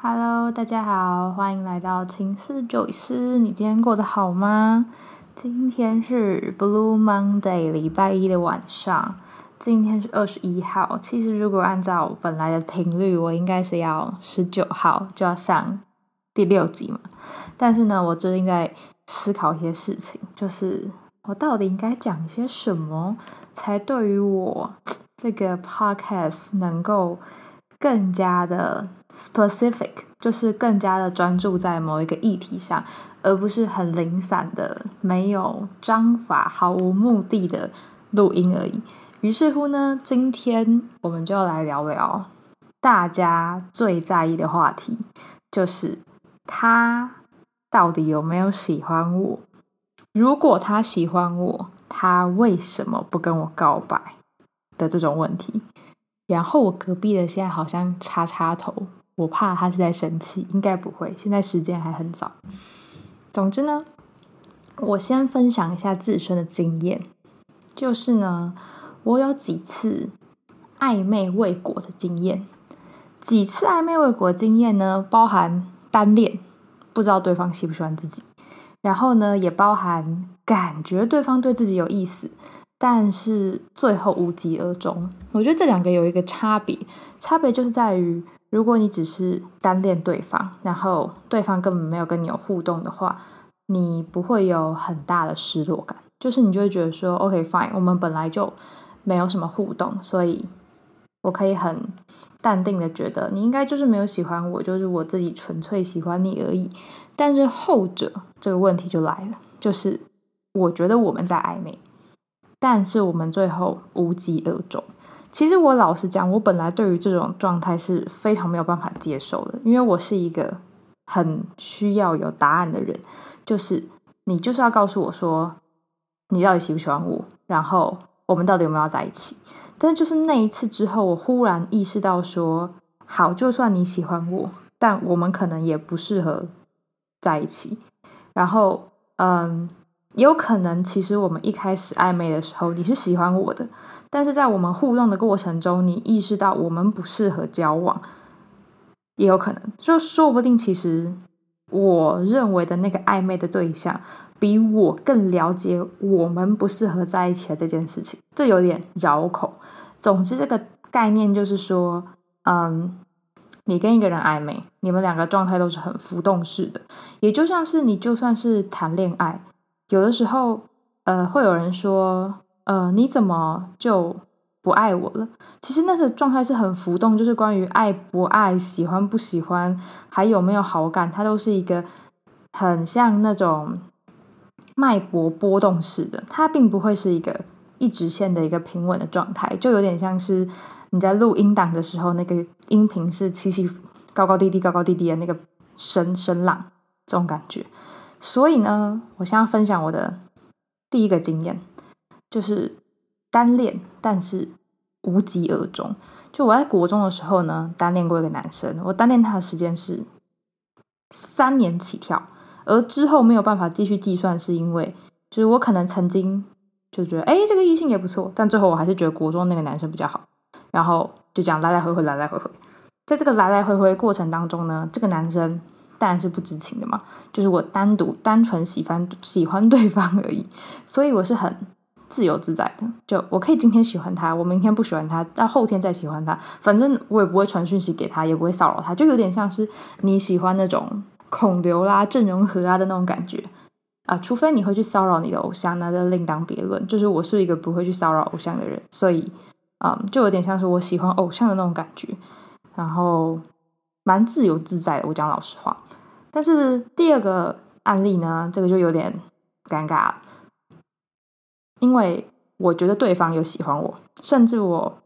Hello，大家好，欢迎来到情思九思。你今天过得好吗？今天是 Blue Monday，礼拜一的晚上。今天是二十一号。其实如果按照本来的频率，我应该是要十九号就要上第六集嘛。但是呢，我最近在思考一些事情，就是我到底应该讲些什么，才对于我这个 podcast 能够更加的 specific，就是更加的专注在某一个议题上，而不是很零散的、没有章法、毫无目的的录音而已。于是乎呢，今天我们就要来聊聊大家最在意的话题，就是他到底有没有喜欢我？如果他喜欢我，他为什么不跟我告白的这种问题？然后我隔壁的现在好像插插头，我怕他是在生气，应该不会，现在时间还很早。总之呢，我先分享一下自身的经验，就是呢。我有几次暧昧未果的经验，几次暧昧未果的经验呢，包含单恋，不知道对方喜不喜欢自己，然后呢，也包含感觉对方对自己有意思，但是最后无疾而终。我觉得这两个有一个差别，差别就是在于，如果你只是单恋对方，然后对方根本没有跟你有互动的话，你不会有很大的失落感，就是你就会觉得说，OK fine，我们本来就。没有什么互动，所以我可以很淡定的觉得你应该就是没有喜欢我，就是我自己纯粹喜欢你而已。但是后者这个问题就来了，就是我觉得我们在暧昧，但是我们最后无疾而终。其实我老实讲，我本来对于这种状态是非常没有办法接受的，因为我是一个很需要有答案的人，就是你就是要告诉我说你到底喜不喜欢我，然后。我们到底有没有要在一起？但是就是那一次之后，我忽然意识到说，好，就算你喜欢我，但我们可能也不适合在一起。然后，嗯，有可能其实我们一开始暧昧的时候，你是喜欢我的，但是在我们互动的过程中，你意识到我们不适合交往，也有可能，就说不定其实我认为的那个暧昧的对象。比我更了解我们不适合在一起的这件事情，这有点绕口。总之，这个概念就是说，嗯，你跟一个人暧昧，你们两个状态都是很浮动式的，也就像是你就算是谈恋爱，有的时候，呃，会有人说，呃，你怎么就不爱我了？其实那是状态是很浮动，就是关于爱不爱、喜欢不喜欢，还有没有好感，它都是一个很像那种。脉搏波动式的，它并不会是一个一直线的一个平稳的状态，就有点像是你在录音档的时候，那个音频是起起高高低低、高高低低的那个声声浪这种感觉。所以呢，我现在分享我的第一个经验，就是单恋，但是无疾而终。就我在国中的时候呢，单恋过一个男生，我单恋他的时间是三年起跳。而之后没有办法继续计算，是因为就是我可能曾经就觉得，哎，这个异性也不错，但最后我还是觉得国中那个男生比较好，然后就这样来来回回，来来回回，在这个来来回回过程当中呢，这个男生当然是不知情的嘛，就是我单独单纯喜欢喜欢对方而已，所以我是很自由自在的，就我可以今天喜欢他，我明天不喜欢他，到后天再喜欢他，反正我也不会传讯息给他，也不会骚扰他，就有点像是你喜欢那种。孔刘啦、郑容和啊的那种感觉啊，除非你会去骚扰你的偶像，那就另当别论。就是我是一个不会去骚扰偶像的人，所以嗯，就有点像是我喜欢偶像的那种感觉，然后蛮自由自在的。我讲老实话，但是第二个案例呢，这个就有点尴尬了，因为我觉得对方有喜欢我，甚至我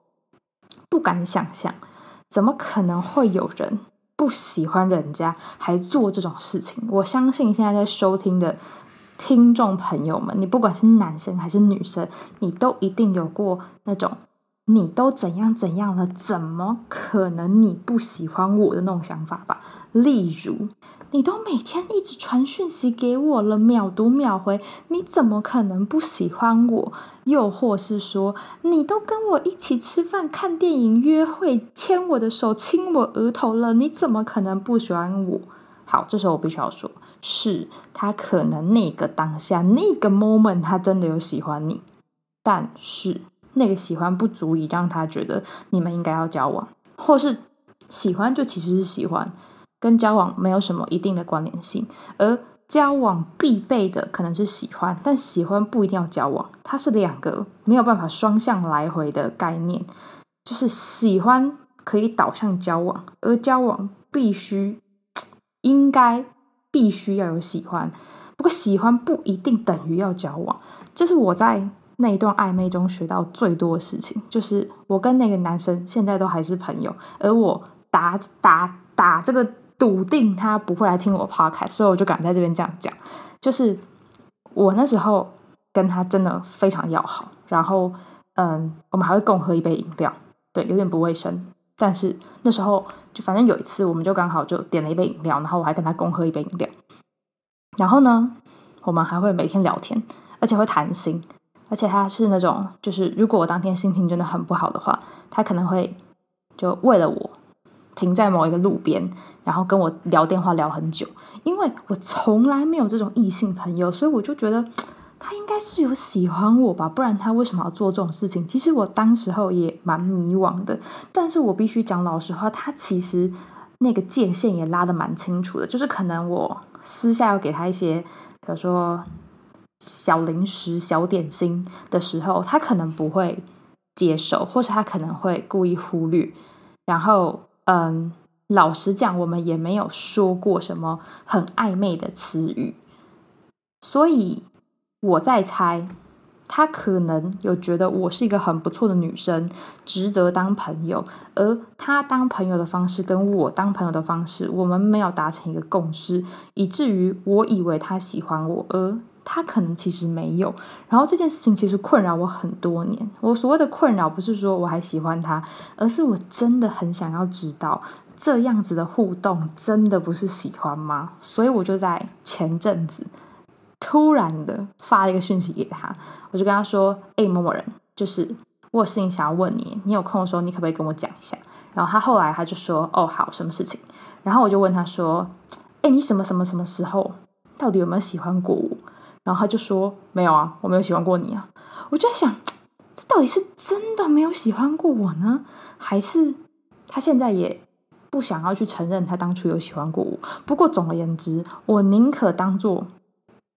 不敢想象，怎么可能会有人。不喜欢人家还做这种事情，我相信现在在收听的听众朋友们，你不管是男生还是女生，你都一定有过那种你都怎样怎样了，怎么可能你不喜欢我的那种想法吧？例如，你都每天一直传讯息给我了，秒读秒回，你怎么可能不喜欢我？又或是说，你都跟我一起吃饭、看电影、约会，牵我的手、亲我额头了，你怎么可能不喜欢我？好，这时候我必须要说，是他可能那个当下那个 moment 他真的有喜欢你，但是。那个喜欢不足以让他觉得你们应该要交往，或是喜欢就其实是喜欢，跟交往没有什么一定的关联性。而交往必备的可能是喜欢，但喜欢不一定要交往，它是两个没有办法双向来回的概念。就是喜欢可以导向交往，而交往必须应该必须要有喜欢。不过喜欢不一定等于要交往，这是我在。那一段暧昧中学到最多的事情，就是我跟那个男生现在都还是朋友，而我打打打这个笃定他不会来听我 podcast，所以我就敢在这边这样讲。就是我那时候跟他真的非常要好，然后嗯，我们还会共喝一杯饮料，对，有点不卫生，但是那时候就反正有一次，我们就刚好就点了一杯饮料，然后我还跟他共喝一杯饮料，然后呢，我们还会每天聊天，而且会谈心。而且他是那种，就是如果我当天心情真的很不好的话，他可能会就为了我停在某一个路边，然后跟我聊电话聊很久。因为我从来没有这种异性朋友，所以我就觉得他应该是有喜欢我吧，不然他为什么要做这种事情？其实我当时候也蛮迷惘的，但是我必须讲老实话，他其实那个界限也拉的蛮清楚的，就是可能我私下要给他一些，比如说。小零食、小点心的时候，他可能不会接受，或是他可能会故意忽略。然后，嗯，老实讲，我们也没有说过什么很暧昧的词语，所以我在猜，他可能有觉得我是一个很不错的女生，值得当朋友。而他当朋友的方式跟我当朋友的方式，我们没有达成一个共识，以至于我以为他喜欢我，而。他可能其实没有，然后这件事情其实困扰我很多年。我所谓的困扰不是说我还喜欢他，而是我真的很想要知道这样子的互动真的不是喜欢吗？所以我就在前阵子突然的发了一个讯息给他，我就跟他说：“哎，某某人，就是我有事情想要问你，你有空的时候你可不可以跟我讲一下？”然后他后来他就说：“哦，好，什么事情？”然后我就问他说：“哎，你什么什么什么时候到底有没有喜欢过我？”然后他就说：“没有啊，我没有喜欢过你啊。”我就在想，这到底是真的没有喜欢过我呢，还是他现在也不想要去承认他当初有喜欢过我？不过总而言之，我宁可当做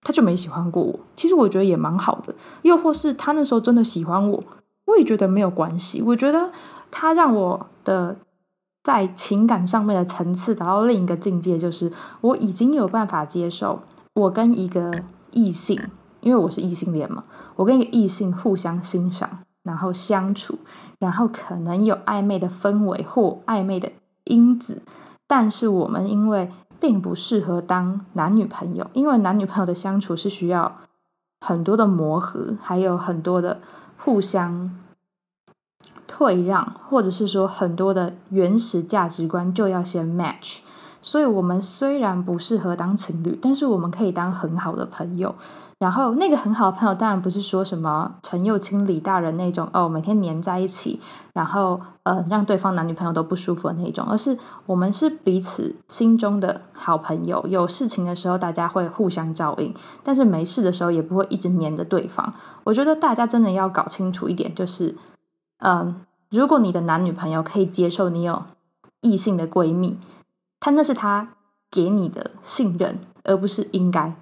他就没喜欢过我。其实我觉得也蛮好的。又或是他那时候真的喜欢我，我也觉得没有关系。我觉得他让我的在情感上面的层次达到另一个境界，就是我已经有办法接受我跟一个。异性，因为我是异性恋嘛，我跟一个异性互相欣赏，然后相处，然后可能有暧昧的氛围或暧昧的因子，但是我们因为并不适合当男女朋友，因为男女朋友的相处是需要很多的磨合，还有很多的互相退让，或者是说很多的原始价值观就要先 match。所以，我们虽然不适合当情侣，但是我们可以当很好的朋友。然后，那个很好的朋友，当然不是说什么陈幼卿、李大人那种哦，每天黏在一起，然后呃，让对方男女朋友都不舒服的那种，而是我们是彼此心中的好朋友。有事情的时候，大家会互相照应，但是没事的时候，也不会一直黏着对方。我觉得大家真的要搞清楚一点，就是嗯，如果你的男女朋友可以接受你有异性的闺蜜。他那是他给你的信任，而不是应该，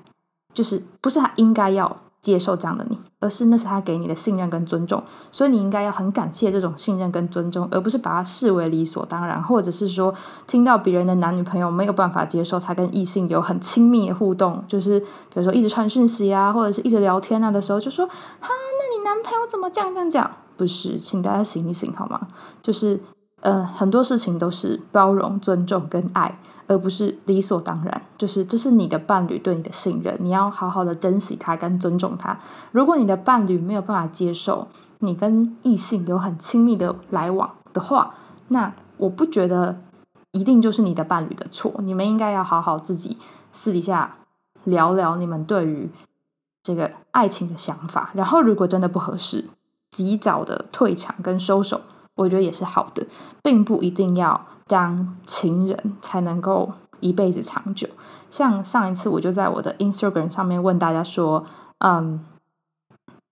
就是不是他应该要接受这样的你，而是那是他给你的信任跟尊重，所以你应该要很感谢这种信任跟尊重，而不是把它视为理所当然，或者是说听到别人的男女朋友没有办法接受他跟异性有很亲密的互动，就是比如说一直传讯息啊，或者是一直聊天啊的时候，就说哈，那你男朋友怎么这样这样讲？不是，请大家醒一醒好吗？就是。呃，很多事情都是包容、尊重跟爱，而不是理所当然。就是这是你的伴侣对你的信任，你要好好的珍惜他跟尊重他。如果你的伴侣没有办法接受你跟异性有很亲密的来往的话，那我不觉得一定就是你的伴侣的错。你们应该要好好自己私底下聊聊你们对于这个爱情的想法。然后，如果真的不合适，及早的退场跟收手，我觉得也是好的，并不一定要当情人才能够一辈子长久。像上一次，我就在我的 Instagram 上面问大家说，嗯，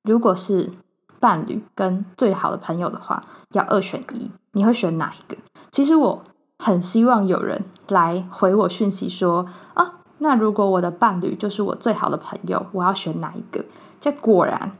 如果是伴侣跟最好的朋友的话，要二选一，你会选哪一个？其实我很希望有人来回我讯息说啊，那如果我的伴侣就是我最好的朋友，我要选哪一个？这果然，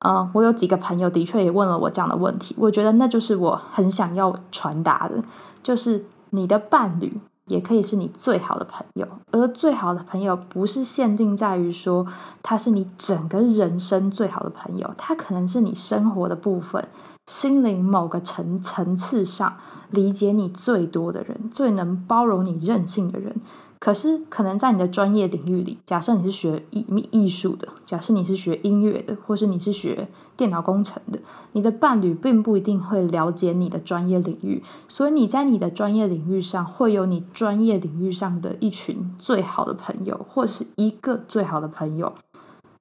嗯，我有几个朋友的确也问了我这样的问题，我觉得那就是我很想要传达的，就是你的伴侣。也可以是你最好的朋友，而最好的朋友不是限定在于说他是你整个人生最好的朋友，他可能是你生活的部分，心灵某个层层次上理解你最多的人，最能包容你任性的人。可是，可能在你的专业领域里，假设你是学艺艺术的，假设你是学音乐的，或是你是学电脑工程的，你的伴侣并不一定会了解你的专业领域，所以你在你的专业领域上会有你专业领域上的一群最好的朋友，或是一个最好的朋友。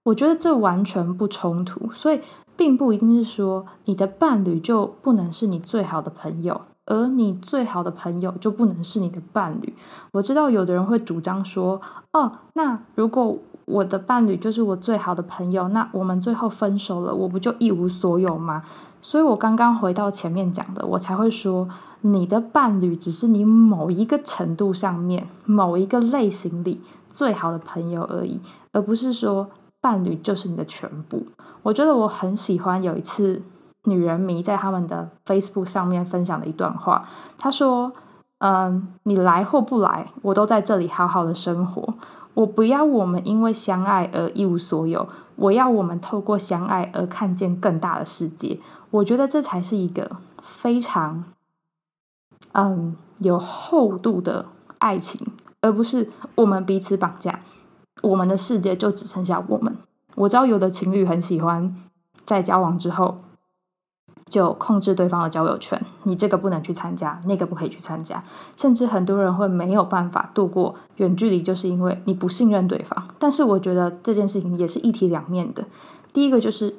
我觉得这完全不冲突，所以并不一定是说你的伴侣就不能是你最好的朋友。而你最好的朋友就不能是你的伴侣。我知道有的人会主张说：“哦，那如果我的伴侣就是我最好的朋友，那我们最后分手了，我不就一无所有吗？”所以，我刚刚回到前面讲的，我才会说，你的伴侣只是你某一个程度上面、某一个类型里最好的朋友而已，而不是说伴侣就是你的全部。我觉得我很喜欢有一次。女人迷在他们的 Facebook 上面分享的一段话，他说：“嗯，你来或不来，我都在这里好好的生活。我不要我们因为相爱而一无所有，我要我们透过相爱而看见更大的世界。我觉得这才是一个非常嗯有厚度的爱情，而不是我们彼此绑架，我们的世界就只剩下我们。我知道有的情侣很喜欢在交往之后。”就控制对方的交友圈，你这个不能去参加，那个不可以去参加，甚至很多人会没有办法度过远距离，就是因为你不信任对方。但是我觉得这件事情也是一体两面的。第一个就是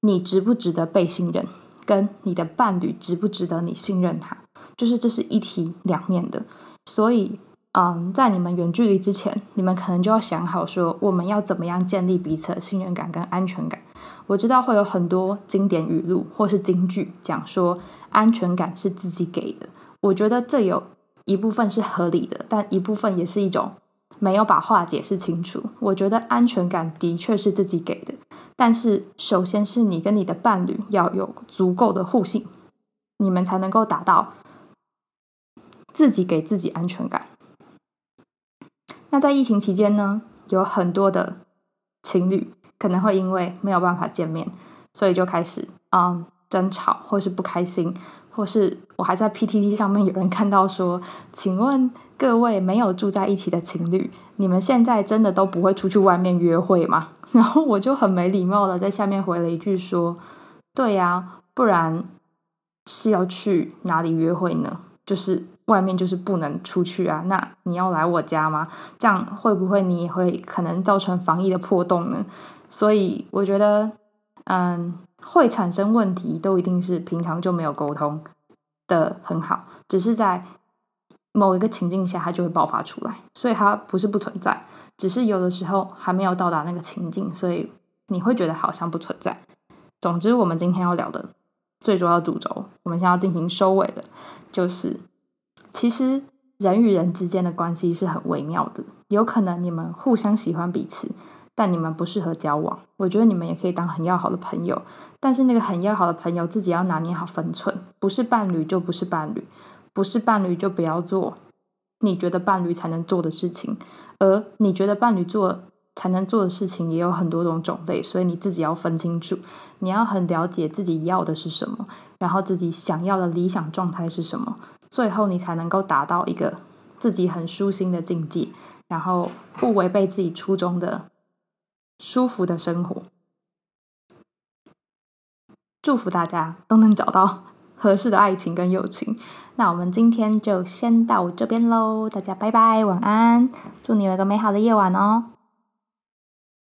你值不值得被信任，跟你的伴侣值不值得你信任他，就是这是一体两面的。所以，嗯，在你们远距离之前，你们可能就要想好说，我们要怎么样建立彼此的信任感跟安全感。我知道会有很多经典语录或是金句讲说安全感是自己给的，我觉得这有一部分是合理的，但一部分也是一种没有把话解释清楚。我觉得安全感的确是自己给的，但是首先是你跟你的伴侣要有足够的互信，你们才能够达到自己给自己安全感。那在疫情期间呢，有很多的情侣。可能会因为没有办法见面，所以就开始嗯争吵，或是不开心，或是我还在 PTT 上面有人看到说，请问各位没有住在一起的情侣，你们现在真的都不会出去外面约会吗？然后我就很没礼貌的在下面回了一句说，对呀，不然是要去哪里约会呢？就是外面就是不能出去啊，那你要来我家吗？这样会不会你也会可能造成防疫的破洞呢？所以我觉得，嗯，会产生问题都一定是平常就没有沟通的很好，只是在某一个情境下它就会爆发出来，所以它不是不存在，只是有的时候还没有到达那个情境，所以你会觉得好像不存在。总之，我们今天要聊的最主要主轴，我们现在要进行收尾的，就是其实人与人之间的关系是很微妙的，有可能你们互相喜欢彼此。但你们不适合交往，我觉得你们也可以当很要好的朋友。但是那个很要好的朋友自己要拿捏好分寸，不是伴侣就不是伴侣，不是伴侣就不要做你觉得伴侣才能做的事情。而你觉得伴侣做才能做的事情也有很多种种类，所以你自己要分清楚。你要很了解自己要的是什么，然后自己想要的理想状态是什么，最后你才能够达到一个自己很舒心的境界，然后不违背自己初衷的。舒服的生活，祝福大家都能找到合适的爱情跟友情。那我们今天就先到这边喽，大家拜拜，晚安，祝你有一个美好的夜晚哦。